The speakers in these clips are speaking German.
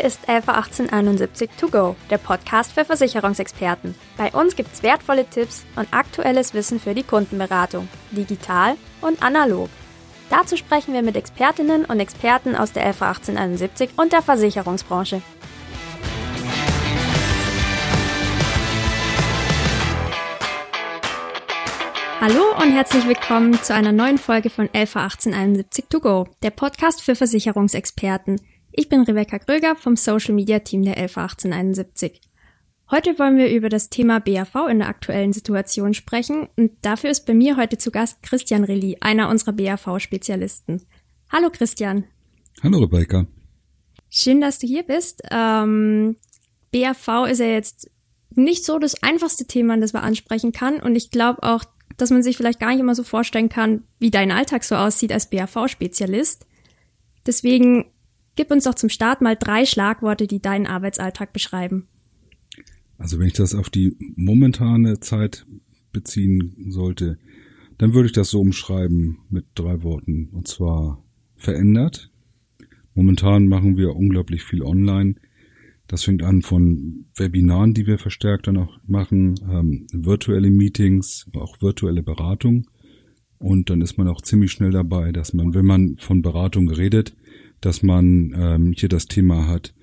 Hier ist LV 1871 To Go, der Podcast für Versicherungsexperten. Bei uns gibt's wertvolle Tipps und aktuelles Wissen für die Kundenberatung, digital und analog. Dazu sprechen wir mit Expertinnen und Experten aus der LV 1871 und der Versicherungsbranche. Hallo und herzlich willkommen zu einer neuen Folge von LV 1871 To Go, der Podcast für Versicherungsexperten. Ich bin Rebecca Gröger vom Social Media Team der LV 1871. Heute wollen wir über das Thema BAV in der aktuellen Situation sprechen und dafür ist bei mir heute zu Gast Christian Relli, einer unserer BAV-Spezialisten. Hallo Christian. Hallo Rebecca. Schön, dass du hier bist. Ähm, BAV ist ja jetzt nicht so das einfachste Thema, das man ansprechen kann und ich glaube auch, dass man sich vielleicht gar nicht immer so vorstellen kann, wie dein Alltag so aussieht als BAV-Spezialist. Deswegen Gib uns doch zum Start mal drei Schlagworte, die deinen Arbeitsalltag beschreiben. Also wenn ich das auf die momentane Zeit beziehen sollte, dann würde ich das so umschreiben mit drei Worten. Und zwar verändert. Momentan machen wir unglaublich viel online. Das fängt an von Webinaren, die wir verstärkt dann auch machen, ähm, virtuelle Meetings, auch virtuelle Beratung. Und dann ist man auch ziemlich schnell dabei, dass man, wenn man von Beratung redet, dass man ähm, hier das Thema hat,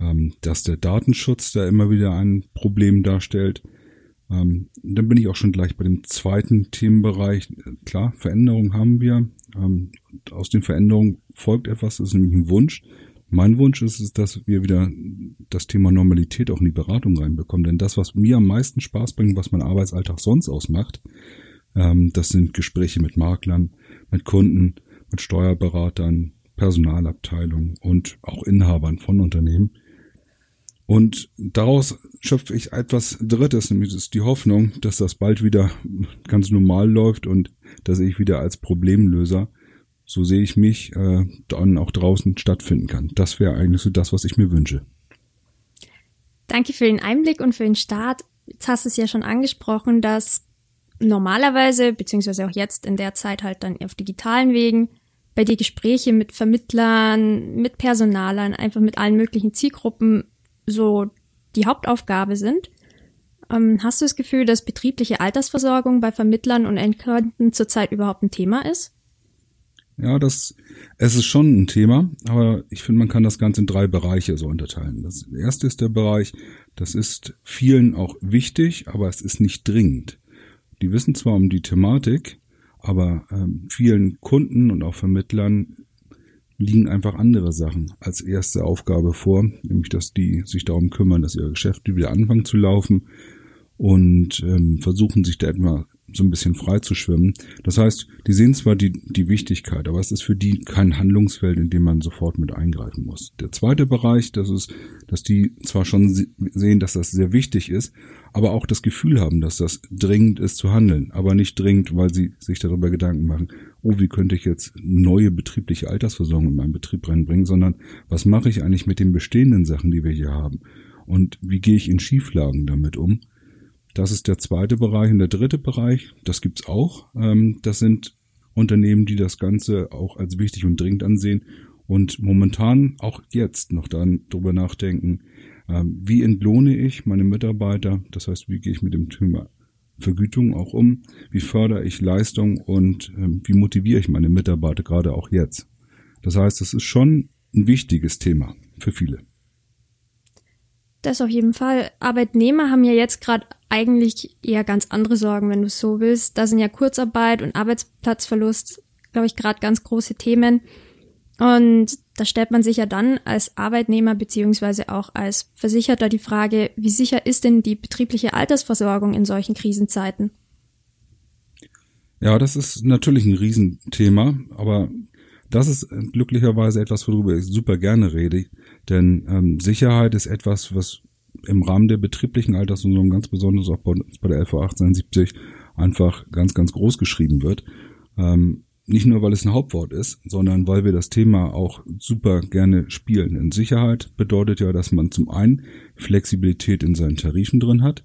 ähm, dass der Datenschutz da immer wieder ein Problem darstellt. Ähm, dann bin ich auch schon gleich bei dem zweiten Themenbereich. Klar, Veränderungen haben wir. Ähm, aus den Veränderungen folgt etwas, das ist nämlich ein Wunsch. Mein Wunsch ist es, dass wir wieder das Thema Normalität auch in die Beratung reinbekommen. Denn das, was mir am meisten Spaß bringt, was mein Arbeitsalltag sonst ausmacht, ähm, das sind Gespräche mit Maklern, mit Kunden, mit Steuerberatern, Personalabteilung und auch Inhabern von Unternehmen. Und daraus schöpfe ich etwas Drittes, nämlich ist die Hoffnung, dass das bald wieder ganz normal läuft und dass ich wieder als Problemlöser, so sehe ich mich, äh, dann auch draußen stattfinden kann. Das wäre eigentlich so das, was ich mir wünsche. Danke für den Einblick und für den Start. Jetzt hast du es ja schon angesprochen, dass normalerweise, beziehungsweise auch jetzt in der Zeit halt dann auf digitalen Wegen, bei dir Gespräche mit Vermittlern, mit Personalern, einfach mit allen möglichen Zielgruppen so die Hauptaufgabe sind. Ähm, hast du das Gefühl, dass betriebliche Altersversorgung bei Vermittlern und Endkunden zurzeit überhaupt ein Thema ist? Ja, das, es ist schon ein Thema, aber ich finde, man kann das Ganze in drei Bereiche so unterteilen. Das erste ist der Bereich, das ist vielen auch wichtig, aber es ist nicht dringend. Die wissen zwar um die Thematik, aber ähm, vielen Kunden und auch Vermittlern liegen einfach andere Sachen als erste Aufgabe vor, nämlich dass die sich darum kümmern, dass ihre Geschäfte wieder anfangen zu laufen und ähm, versuchen sich da etwa so ein bisschen frei zu schwimmen. Das heißt, die sehen zwar die, die Wichtigkeit, aber es ist für die kein Handlungsfeld, in dem man sofort mit eingreifen muss. Der zweite Bereich, das ist, dass die zwar schon sehen, dass das sehr wichtig ist, aber auch das Gefühl haben, dass das dringend ist zu handeln, aber nicht dringend, weil sie sich darüber Gedanken machen, oh, wie könnte ich jetzt neue betriebliche Altersversorgung in meinen Betrieb reinbringen, sondern was mache ich eigentlich mit den bestehenden Sachen, die wir hier haben? Und wie gehe ich in Schieflagen damit um? Das ist der zweite Bereich. Und der dritte Bereich, das gibt's auch. Ähm, das sind Unternehmen, die das Ganze auch als wichtig und dringend ansehen und momentan auch jetzt noch dann drüber nachdenken, ähm, wie entlohne ich meine Mitarbeiter? Das heißt, wie gehe ich mit dem Thema Vergütung auch um? Wie fördere ich Leistung und ähm, wie motiviere ich meine Mitarbeiter gerade auch jetzt? Das heißt, es ist schon ein wichtiges Thema für viele. Das auf jeden Fall. Arbeitnehmer haben ja jetzt gerade eigentlich eher ganz andere Sorgen, wenn du es so willst. Da sind ja Kurzarbeit und Arbeitsplatzverlust, glaube ich, gerade ganz große Themen. Und da stellt man sich ja dann als Arbeitnehmer beziehungsweise auch als Versicherter die Frage, wie sicher ist denn die betriebliche Altersversorgung in solchen Krisenzeiten? Ja, das ist natürlich ein Riesenthema, aber das ist glücklicherweise etwas, worüber ich super gerne rede, denn ähm, Sicherheit ist etwas, was im Rahmen der betrieblichen Altersversorgung ganz besonders auch bei, bei der LV 1870 einfach ganz, ganz groß geschrieben wird. Ähm, nicht nur, weil es ein Hauptwort ist, sondern weil wir das Thema auch super gerne spielen. In Sicherheit bedeutet ja, dass man zum einen Flexibilität in seinen Tarifen drin hat.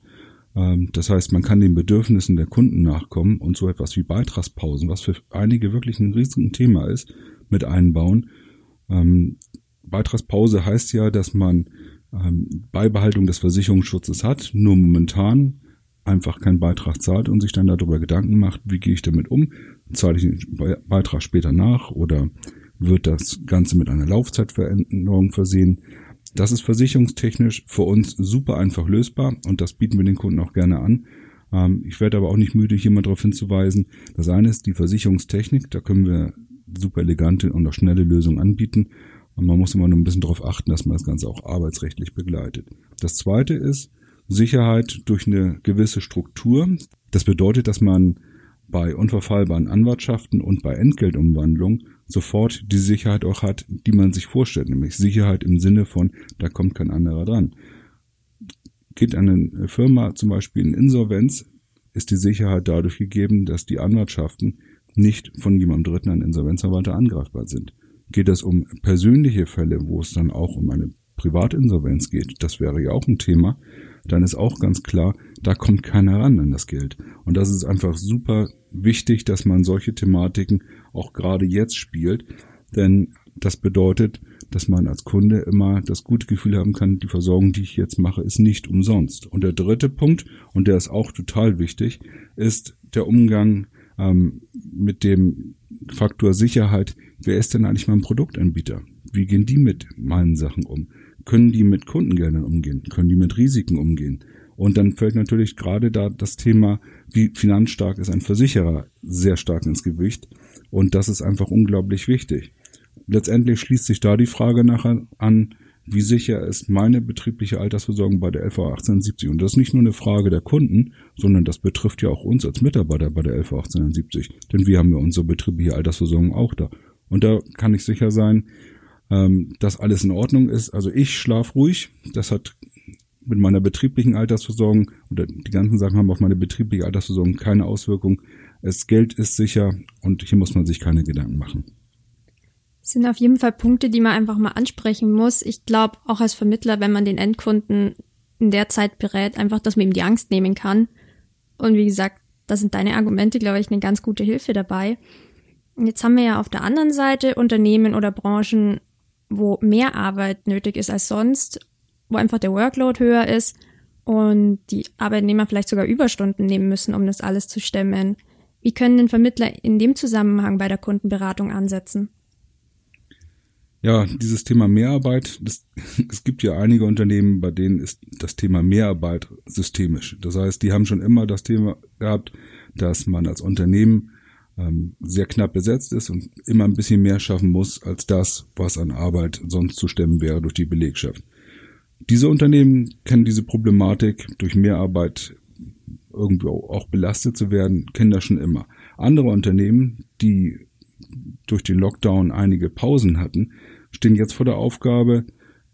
Ähm, das heißt, man kann den Bedürfnissen der Kunden nachkommen und so etwas wie Beitragspausen, was für einige wirklich ein riesiges Thema ist, mit einbauen. Beitragspause heißt ja, dass man ähm, Beibehaltung des Versicherungsschutzes hat, nur momentan einfach keinen Beitrag zahlt und sich dann darüber Gedanken macht, wie gehe ich damit um? Zahle ich den Beitrag später nach oder wird das Ganze mit einer Laufzeitveränderung versehen? Das ist versicherungstechnisch für uns super einfach lösbar und das bieten wir den Kunden auch gerne an. Ähm, ich werde aber auch nicht müde, hier mal darauf hinzuweisen. Das eine ist die Versicherungstechnik, da können wir super elegante und auch schnelle Lösungen anbieten. Und man muss immer nur ein bisschen darauf achten, dass man das Ganze auch arbeitsrechtlich begleitet. Das zweite ist Sicherheit durch eine gewisse Struktur. Das bedeutet, dass man bei unverfallbaren Anwartschaften und bei Entgeltumwandlung sofort die Sicherheit auch hat, die man sich vorstellt, nämlich Sicherheit im Sinne von, da kommt kein anderer dran. Geht eine Firma zum Beispiel in Insolvenz, ist die Sicherheit dadurch gegeben, dass die Anwartschaften nicht von jemandem Dritten, einem Insolvenzverwalter, angreifbar sind. Geht es um persönliche Fälle, wo es dann auch um eine Privatinsolvenz geht, das wäre ja auch ein Thema, dann ist auch ganz klar, da kommt keiner ran an das Geld. Und das ist einfach super wichtig, dass man solche Thematiken auch gerade jetzt spielt, denn das bedeutet, dass man als Kunde immer das gute Gefühl haben kann, die Versorgung, die ich jetzt mache, ist nicht umsonst. Und der dritte Punkt, und der ist auch total wichtig, ist der Umgang ähm, mit dem Faktor Sicherheit. Wer ist denn eigentlich mein Produktanbieter? Wie gehen die mit meinen Sachen um? Können die mit Kundengeldern umgehen? Können die mit Risiken umgehen? Und dann fällt natürlich gerade da das Thema, wie finanzstark ist ein Versicherer, sehr stark ins Gewicht. Und das ist einfach unglaublich wichtig. Letztendlich schließt sich da die Frage nachher an, wie sicher ist meine betriebliche Altersversorgung bei der LV 1870? Und das ist nicht nur eine Frage der Kunden, sondern das betrifft ja auch uns als Mitarbeiter bei der LV 1870. Denn wir haben ja unsere betriebliche Altersversorgung auch da. Und da kann ich sicher sein, ähm, dass alles in Ordnung ist. Also ich schlaf ruhig. Das hat mit meiner betrieblichen Altersversorgung oder die ganzen Sachen haben auf meine betriebliche Altersversorgung keine Auswirkung. Das Geld ist sicher und hier muss man sich keine Gedanken machen. Das sind auf jeden Fall Punkte, die man einfach mal ansprechen muss. Ich glaube, auch als Vermittler, wenn man den Endkunden in der Zeit berät, einfach, dass man ihm die Angst nehmen kann. Und wie gesagt, da sind deine Argumente, glaube ich, eine ganz gute Hilfe dabei. Jetzt haben wir ja auf der anderen Seite Unternehmen oder Branchen, wo mehr Arbeit nötig ist als sonst, wo einfach der Workload höher ist und die Arbeitnehmer vielleicht sogar Überstunden nehmen müssen, um das alles zu stemmen. Wie können denn Vermittler in dem Zusammenhang bei der Kundenberatung ansetzen? Ja, dieses Thema Mehrarbeit, das, es gibt ja einige Unternehmen, bei denen ist das Thema Mehrarbeit systemisch. Das heißt, die haben schon immer das Thema gehabt, dass man als Unternehmen ähm, sehr knapp besetzt ist und immer ein bisschen mehr schaffen muss als das, was an Arbeit sonst zu stemmen wäre durch die Belegschaft. Diese Unternehmen kennen diese Problematik durch Mehrarbeit irgendwo auch belastet zu werden, kennen das schon immer. Andere Unternehmen, die durch den Lockdown einige Pausen hatten, stehen jetzt vor der Aufgabe,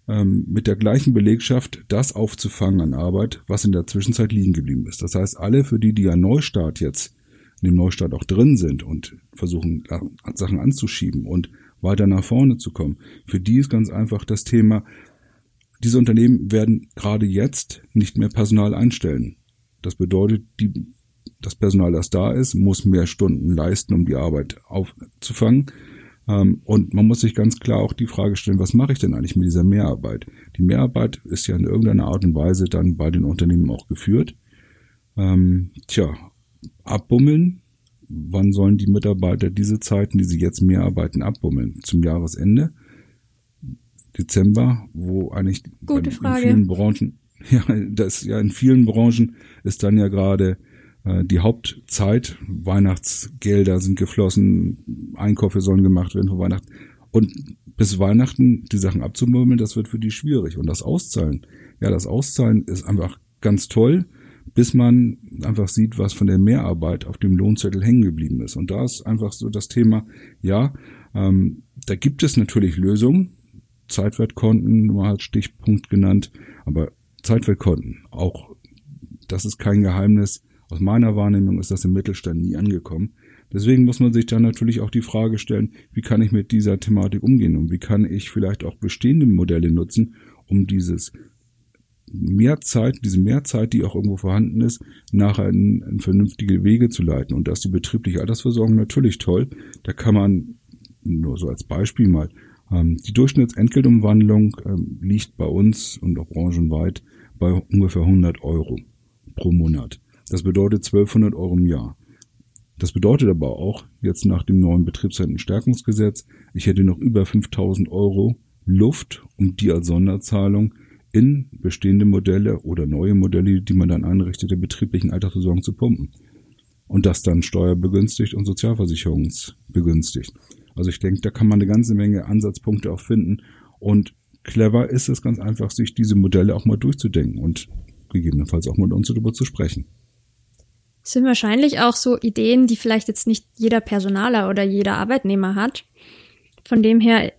ähm, mit der gleichen Belegschaft das aufzufangen an Arbeit, was in der Zwischenzeit liegen geblieben ist. Das heißt, alle, für die, die ja Neustart jetzt in dem Neustart auch drin sind und versuchen, Sachen anzuschieben und weiter nach vorne zu kommen, für die ist ganz einfach das Thema, diese Unternehmen werden gerade jetzt nicht mehr Personal einstellen. Das bedeutet, die, das Personal, das da ist, muss mehr Stunden leisten, um die Arbeit aufzufangen. Ähm, und man muss sich ganz klar auch die Frage stellen, was mache ich denn eigentlich mit dieser Mehrarbeit? Die Mehrarbeit ist ja in irgendeiner Art und Weise dann bei den Unternehmen auch geführt. Ähm, tja, abbummeln. Wann sollen die Mitarbeiter diese Zeiten, die sie jetzt mehr arbeiten, abbummeln? Zum Jahresende? Dezember, wo eigentlich Gute in, Frage. vielen Branchen, ja, das ja in vielen Branchen ist dann ja gerade äh, die Hauptzeit. Weihnachtsgelder sind geflossen, Einkäufe sollen gemacht werden für Weihnachten. Und bis Weihnachten die Sachen abzumurmeln, das wird für die schwierig. Und das Auszahlen, ja, das Auszahlen ist einfach ganz toll bis man einfach sieht, was von der Mehrarbeit auf dem Lohnzettel hängen geblieben ist. Und da ist einfach so das Thema, ja, ähm, da gibt es natürlich Lösungen, Zeitwertkonten, mal als Stichpunkt genannt, aber Zeitwertkonten, auch das ist kein Geheimnis. Aus meiner Wahrnehmung ist das im Mittelstand nie angekommen. Deswegen muss man sich dann natürlich auch die Frage stellen, wie kann ich mit dieser Thematik umgehen und wie kann ich vielleicht auch bestehende Modelle nutzen, um dieses Mehrzeit, diese Mehrzeit, die auch irgendwo vorhanden ist, nachher in, in vernünftige Wege zu leiten. Und da ist die betriebliche Altersversorgung natürlich toll. Da kann man nur so als Beispiel mal Ähm, die Durchschnittsentgeltumwandlung ähm, liegt bei uns und auch branchenweit bei ungefähr 100 Euro pro Monat. Das bedeutet 1200 Euro im Jahr. Das bedeutet aber auch, jetzt nach dem neuen Betriebsrentenstärkungsgesetz, ich hätte noch über 5000 Euro Luft, um die als Sonderzahlung in bestehende Modelle oder neue Modelle, die man dann einrichtet, der betrieblichen Altersversorgung zu pumpen. Und das dann steuerbegünstigt und sozialversicherungsbegünstigt. Also ich denke, da kann man eine ganze Menge Ansatzpunkte auch finden. Und clever ist es ganz einfach, sich diese Modelle auch mal durchzudenken und gegebenenfalls auch mit uns darüber zu sprechen. Das sind wahrscheinlich auch so Ideen, die vielleicht jetzt nicht jeder Personaler oder jeder Arbeitnehmer hat. Von dem her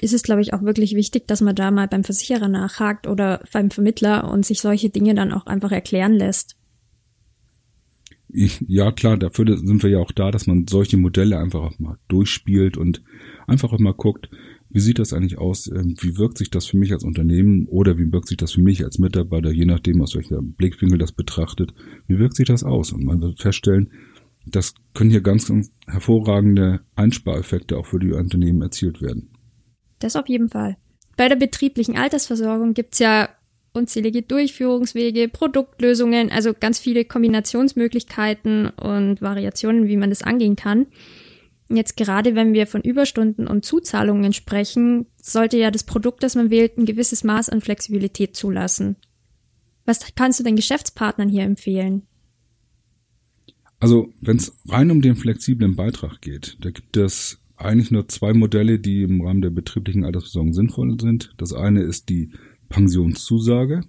ist es, glaube ich, auch wirklich wichtig, dass man da mal beim Versicherer nachhakt oder beim Vermittler und sich solche Dinge dann auch einfach erklären lässt. Ja, klar, dafür sind wir ja auch da, dass man solche Modelle einfach auch mal durchspielt und einfach auch mal guckt, wie sieht das eigentlich aus? Ähm, wie wirkt sich das für mich als Unternehmen oder wie wirkt sich das für mich als Mitarbeiter, je nachdem, aus welcher Blickwinkel das betrachtet? Wie wirkt sich das aus? Und man wird feststellen, das können hier ganz, ganz hervorragende Einspareffekte auch für die Unternehmen erzielt werden. Das auf jeden Fall. Bei der betrieblichen Altersversorgung gibt's ja unzählige Durchführungswege, Produktlösungen, also ganz viele Kombinationsmöglichkeiten und Variationen, wie man das angehen kann. Jetzt gerade wenn wir von Überstunden und Zuzahlungen sprechen, sollte ja das Produkt, das man wählt, ein gewisses Maß an Flexibilität zulassen. Was kannst du den Geschäftspartnern hier empfehlen? Also, wenn es rein um den flexiblen Beitrag geht, da gibt es eigentlich nur zwei Modelle, die im Rahmen der betrieblichen Altersversorgung sinnvoll sind. Das eine ist die Pensionszusage.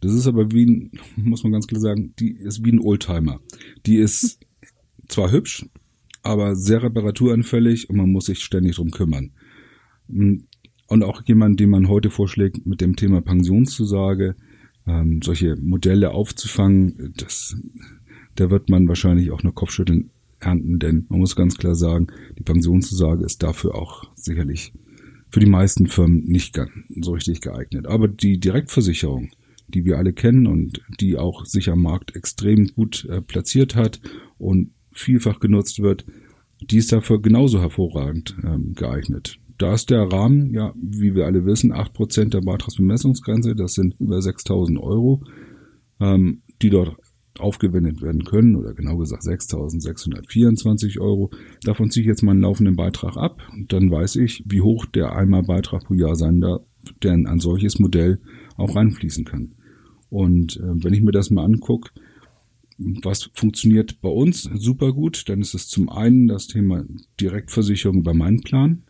Das ist aber wie ein, muss man ganz klar sagen, die ist wie ein Oldtimer. Die ist zwar hübsch, aber sehr reparaturanfällig und man muss sich ständig drum kümmern. Und auch jemand, den man heute vorschlägt, mit dem Thema Pensionszusage, ähm, solche Modelle aufzufangen, das, da wird man wahrscheinlich auch nur Kopfschütteln ernten, denn man muss ganz klar sagen, die Pensionszusage ist dafür auch sicherlich für die meisten Firmen nicht so richtig geeignet. Aber die Direktversicherung, die wir alle kennen und die auch sich am Markt extrem gut äh, platziert hat und vielfach genutzt wird, die ist dafür genauso hervorragend ähm, geeignet. Da ist der Rahmen, ja, wie wir alle wissen, acht Prozent der Beitragsbemessungsgrenze, das sind über 6.000 Euro, ähm, die dort aufgewendet werden können, oder genau gesagt 6.624 Euro. Davon ziehe ich jetzt meinen laufenden Beitrag ab. Dann weiß ich, wie hoch der Einmalbeitrag pro Jahr sein darf, der in ein solches Modell auch reinfließen kann. Und äh, wenn ich mir das mal angucke, was funktioniert bei uns super gut, dann ist es zum einen das Thema Direktversicherung über meinen Plan.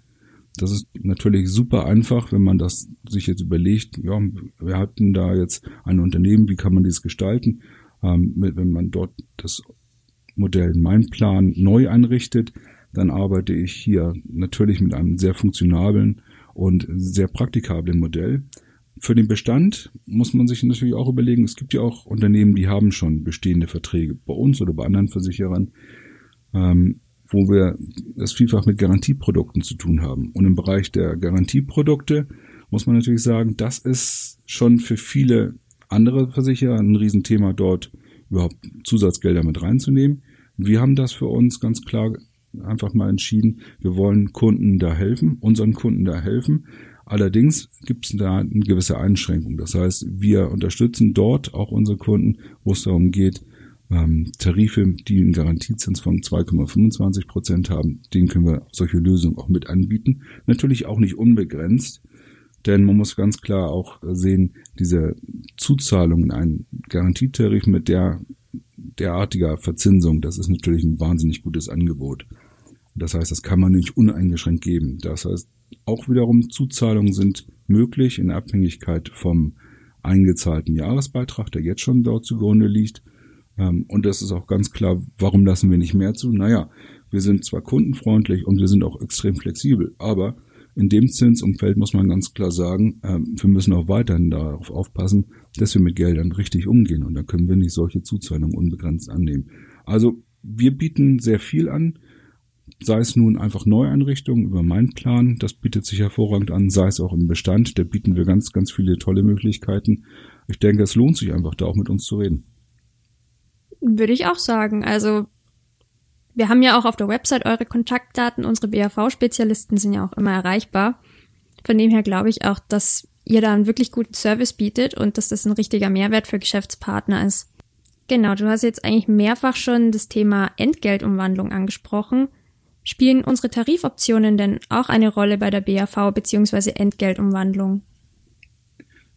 Das ist natürlich super einfach, wenn man das sich jetzt überlegt, ja, wir hatten da jetzt ein Unternehmen, wie kann man dies gestalten? Ähm, wenn man dort das Modell Mein Plan neu einrichtet, dann arbeite ich hier natürlich mit einem sehr funktionablen und sehr praktikablen Modell. Für den Bestand muss man sich natürlich auch überlegen, es gibt ja auch Unternehmen, die haben schon bestehende Verträge bei uns oder bei anderen Versicherern, ähm, wo wir es vielfach mit Garantieprodukten zu tun haben. Und im Bereich der Garantieprodukte muss man natürlich sagen, das ist schon für viele andere Versicherer ein Riesenthema, dort überhaupt Zusatzgelder mit reinzunehmen. Wir haben das für uns ganz klar einfach mal entschieden. Wir wollen Kunden da helfen, unseren Kunden da helfen. Allerdings gibt es da eine gewisse Einschränkung. Das heißt, wir unterstützen dort auch unsere Kunden, wo es darum geht, ähm, Tarife, die einen Garantiezins von 2,25 Prozent haben, denen können wir solche Lösungen auch mit anbieten. Natürlich auch nicht unbegrenzt, denn man muss ganz klar auch sehen, diese Zuzahlung in einen Garantietarif mit der derartiger Verzinsung, das ist natürlich ein wahnsinnig gutes Angebot. Das heißt, das kann man nicht uneingeschränkt geben. Das heißt, auch wiederum Zuzahlungen sind möglich in Abhängigkeit vom eingezahlten Jahresbeitrag, der jetzt schon dort zugrunde liegt. Ähm, und das ist auch ganz klar, warum lassen wir nicht mehr zu? Naja, wir sind zwar kundenfreundlich und wir sind auch extrem flexibel, aber in dem Zinsumfeld muss man ganz klar sagen, ähm, wir müssen auch weiterhin darauf aufpassen, dass wir mit Geldern richtig umgehen und da können wir nicht solche Zuzahlungen unbegrenzt annehmen. Also wir bieten sehr viel an sei es nun einfach Neueinrichtungen über meinen Plan, das bietet sich hervorragend an, sei es auch im Bestand, da bieten wir ganz, ganz viele tolle Möglichkeiten. Ich denke, es lohnt sich einfach, da auch mit uns zu reden. Würde ich auch sagen. Also Wir haben ja auch auf der Website eure Kontaktdaten. Unsere BAV-Spezialisten sind ja auch immer erreichbar. Von dem her glaube ich auch, dass ihr da einen wirklich guten Service bietet und dass das ein richtiger Mehrwert für Geschäftspartner ist. Genau, du hast jetzt eigentlich mehrfach schon das Thema Entgeltumwandlung angesprochen. Spielen unsere Tarifoptionen denn auch eine Rolle bei der BAV bzw. Entgeltumwandlung?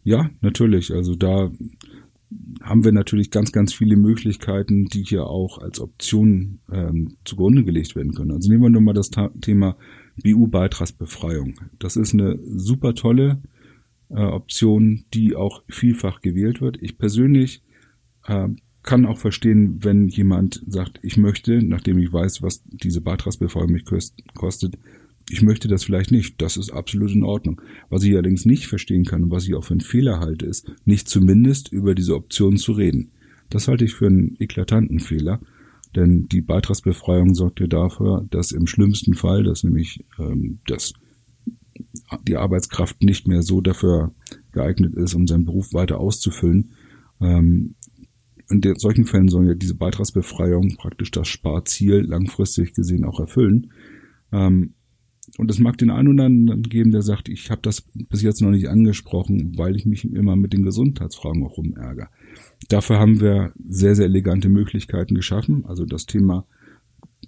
Ja, natürlich. Also da haben wir natürlich ganz, ganz viele Möglichkeiten, die hier auch als Option ähm, zugrunde gelegt werden können. Also nehmen wir nur mal das Thema BU-Beitragsbefreiung. Das ist eine super tolle äh, Option, die auch vielfach gewählt wird. Ich persönlich äh, kann auch verstehen, wenn jemand sagt, ich möchte, nachdem ich weiß, was diese Beitragsbefreiung mich kostet, ich möchte das vielleicht nicht. Das ist absolut in Ordnung. Was ich allerdings nicht verstehen kann und was ich auch für einen Fehler halte, ist, nicht zumindest über diese Option zu reden. Das halte ich für einen eklatanten Fehler, denn die Beitragsbefreiung sorgt ja dafür, dass im schlimmsten Fall, dass nämlich ähm, dass die Arbeitskraft nicht mehr so dafür geeignet ist, um seinen Beruf weiter auszufüllen, ähm, in solchen Fällen soll ja diese Beitragsbefreiung praktisch das Sparziel langfristig gesehen auch erfüllen. Ähm, und es mag den einen oder anderen geben, der sagt, ich habe das bis jetzt noch nicht angesprochen, weil ich mich immer mit den Gesundheitsfragen auch rumärgere. Dafür haben wir sehr, sehr elegante Möglichkeiten geschaffen. Also das Thema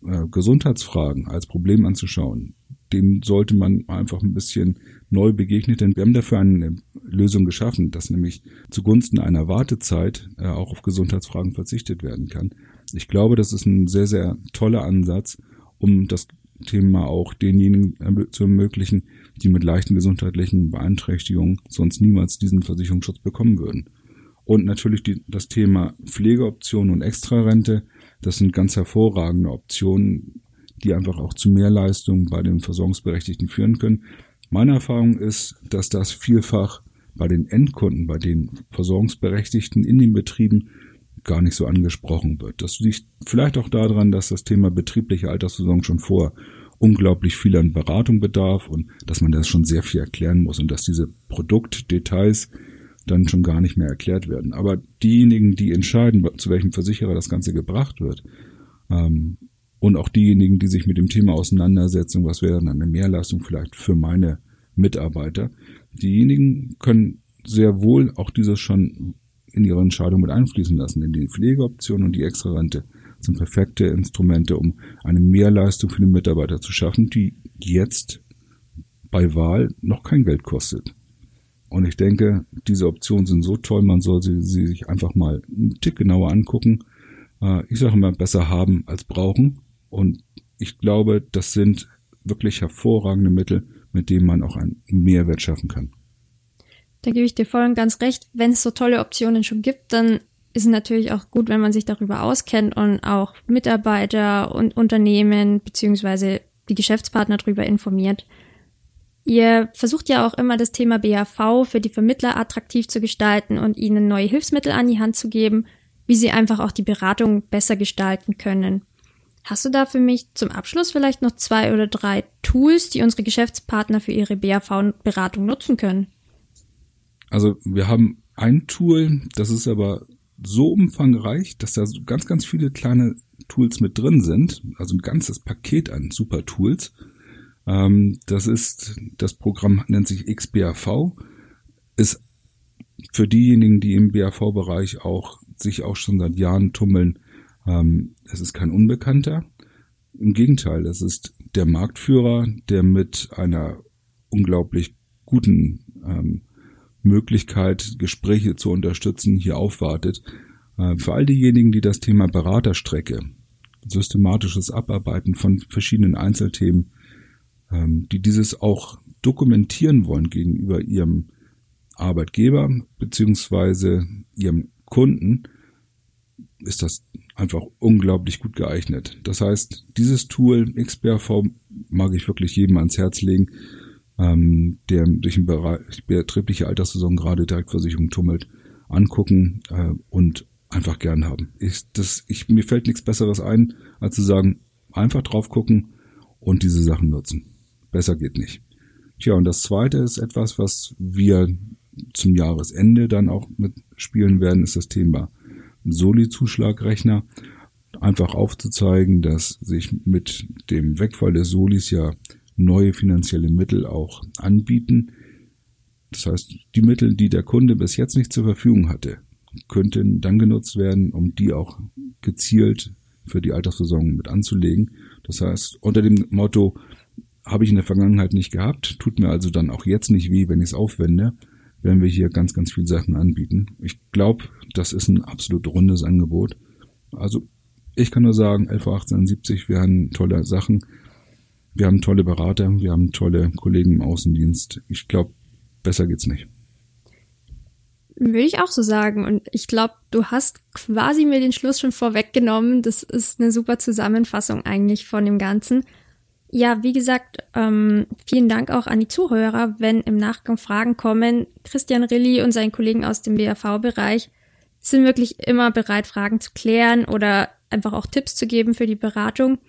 äh, Gesundheitsfragen als Problem anzuschauen, dem sollte man einfach ein bisschen neu begegnet, denn wir haben dafür eine Lösung geschaffen, dass nämlich zugunsten einer Wartezeit äh, auch auf Gesundheitsfragen verzichtet werden kann. Ich glaube, das ist ein sehr, sehr toller Ansatz, um das Thema auch denjenigen zu ermöglichen, die mit leichten gesundheitlichen Beeinträchtigungen sonst niemals diesen Versicherungsschutz bekommen würden. Und natürlich die, das Thema Pflegeoptionen und Extrarente, das sind ganz hervorragende Optionen, die einfach auch zu Mehrleistungen bei den Versorgungsberechtigten führen können. Meine Erfahrung ist, dass das vielfach bei den Endkunden, bei den Versorgungsberechtigten in den Betrieben gar nicht so angesprochen wird. Das liegt vielleicht auch daran, dass das Thema betriebliche Altersversorgung schon vor unglaublich viel an Beratung bedarf und dass man das schon sehr viel erklären muss und dass diese Produktdetails dann schon gar nicht mehr erklärt werden. Aber diejenigen, die entscheiden, zu welchem Versicherer das Ganze gebracht wird, ähm, und auch diejenigen, die sich mit dem Thema auseinandersetzen, was wäre dann eine Mehrleistung vielleicht für meine Mitarbeiter, diejenigen können sehr wohl auch dieses schon in ihre Entscheidung mit einfließen lassen, denn die Pflegeoption und die Extrarente sind perfekte Instrumente, um eine Mehrleistung für den Mitarbeiter zu schaffen, die jetzt bei Wahl noch kein Geld kostet. Und ich denke, diese Optionen sind so toll, man soll sie, sie sich einfach mal einen Tick genauer angucken. Äh, ich sage immer, besser haben als brauchen. Und ich glaube, das sind wirklich hervorragende Mittel, mit denen man auch einen Mehrwert schaffen kann. Da gebe ich dir voll und ganz recht. Wenn es so tolle Optionen schon gibt, dann ist es natürlich auch gut, wenn man sich darüber auskennt und auch Mitarbeiter und Unternehmen beziehungsweise die Geschäftspartner darüber informiert. Ihr versucht ja auch immer das Thema BAV für die Vermittler attraktiv zu gestalten und ihnen neue Hilfsmittel an die Hand zu geben, wie sie einfach auch die Beratung besser gestalten können. Hast du da für mich zum Abschluss vielleicht noch zwei oder drei Tools, die unsere Geschäftspartner für ihre BAV-Beratung nutzen können? Also wir haben ein Tool, das ist aber so umfangreich, dass da ganz, ganz viele kleine Tools mit drin sind. Also ein ganzes Paket an super Tools. Ähm, das ist, das Programm nennt sich XBAV, ist für diejenigen, die im BAV-Bereich auch sich auch schon seit Jahren tummeln, ähm, es ist kein Unbekannter. Im Gegenteil, es ist der Marktführer, der mit einer unglaublich guten ähm, Möglichkeit, Gespräche zu unterstützen, hier aufwartet. Äh, für all diejenigen, die das Thema Beraterstrecke, systematisches Abarbeiten von verschiedenen Einzelthemen, ähm, die dieses auch dokumentieren wollen gegenüber ihrem Arbeitgeber beziehungsweise ihrem Kunden, ist das einfach unglaublich gut geeignet. Das heißt, dieses Tool XBRV mag ich wirklich jedem ans Herz legen, ähm, der durch den Bereich betriebliche Alterssaison gerade Direktversicherung tummelt, angucken äh, und einfach gern haben. Ich, das, ich, mir fällt nichts Besseres ein, als zu sagen, einfach drauf gucken und diese Sachen nutzen. Besser geht nicht. Tja, und das zweite ist etwas, was wir zum Jahresende dann auch mitspielen werden, ist das Thema Soli-Zuschlagrechner. einfach aufzuzeigen, dass sich mit dem Wegfall des Solis ja neue finanzielle Mittel auch anbieten. Das heißt, die Mittel, die der Kunde bis jetzt nicht zur Verfügung hatte, könnten dann genutzt werden, um die auch gezielt für die Altersversorgung mit anzulegen. Das heißt, unter dem Motto, habe ich in der Vergangenheit nicht gehabt, tut mir also dann auch jetzt nicht weh, wenn ich es aufwende, werden wir hier ganz, ganz viele Sachen anbieten. Ich glaube, das ist ein absolut rundes Angebot. Also ich kann nur sagen, LV 1870, wir haben tolle Sachen, wir haben tolle Berater, wir haben tolle Kollegen im Außendienst. Ich glaube, besser geht's nicht. Würde ich auch so sagen. Und ich glaube, du hast quasi mir den Schluss schon vorweggenommen. Das ist eine super Zusammenfassung eigentlich von dem Ganzen. Ja, wie gesagt, ähm, vielen Dank auch an die Zuhörer, wenn im Nachgang Fragen kommen. Christian Rilli und seinen Kollegen aus dem BAV-Bereich sind wirklich immer bereit, Fragen zu klären oder einfach auch Tipps zu geben für die Beratung.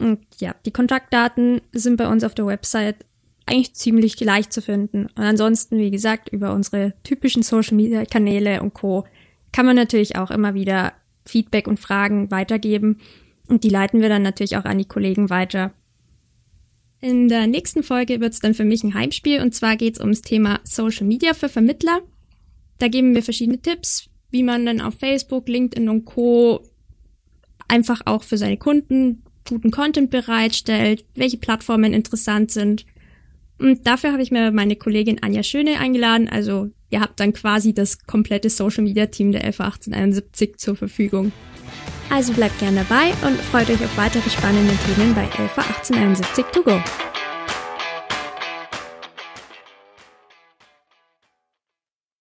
Und ja, die Kontaktdaten sind bei uns auf der Website eigentlich ziemlich leicht zu finden. Und ansonsten, wie gesagt, über unsere typischen Social Media Kanäle und Co. kann man natürlich auch immer wieder Feedback und Fragen weitergeben. Und die leiten wir dann natürlich auch an die Kollegen weiter. In der nächsten Folge wird es dann für mich ein Heimspiel und zwar geht es ums Thema Social Media für Vermittler. Da geben wir verschiedene Tipps, wie man dann auf Facebook, LinkedIn und Co. einfach auch für seine Kunden guten Content bereitstellt, welche Plattformen interessant sind und dafür habe ich mir meine Kollegin Anja Schöne eingeladen. Also ihr habt dann quasi das komplette Social Media Team der LV 1871 zur Verfügung. Also bleibt gern dabei und freut euch auf weitere spannende Themen bei LV 1871 to go.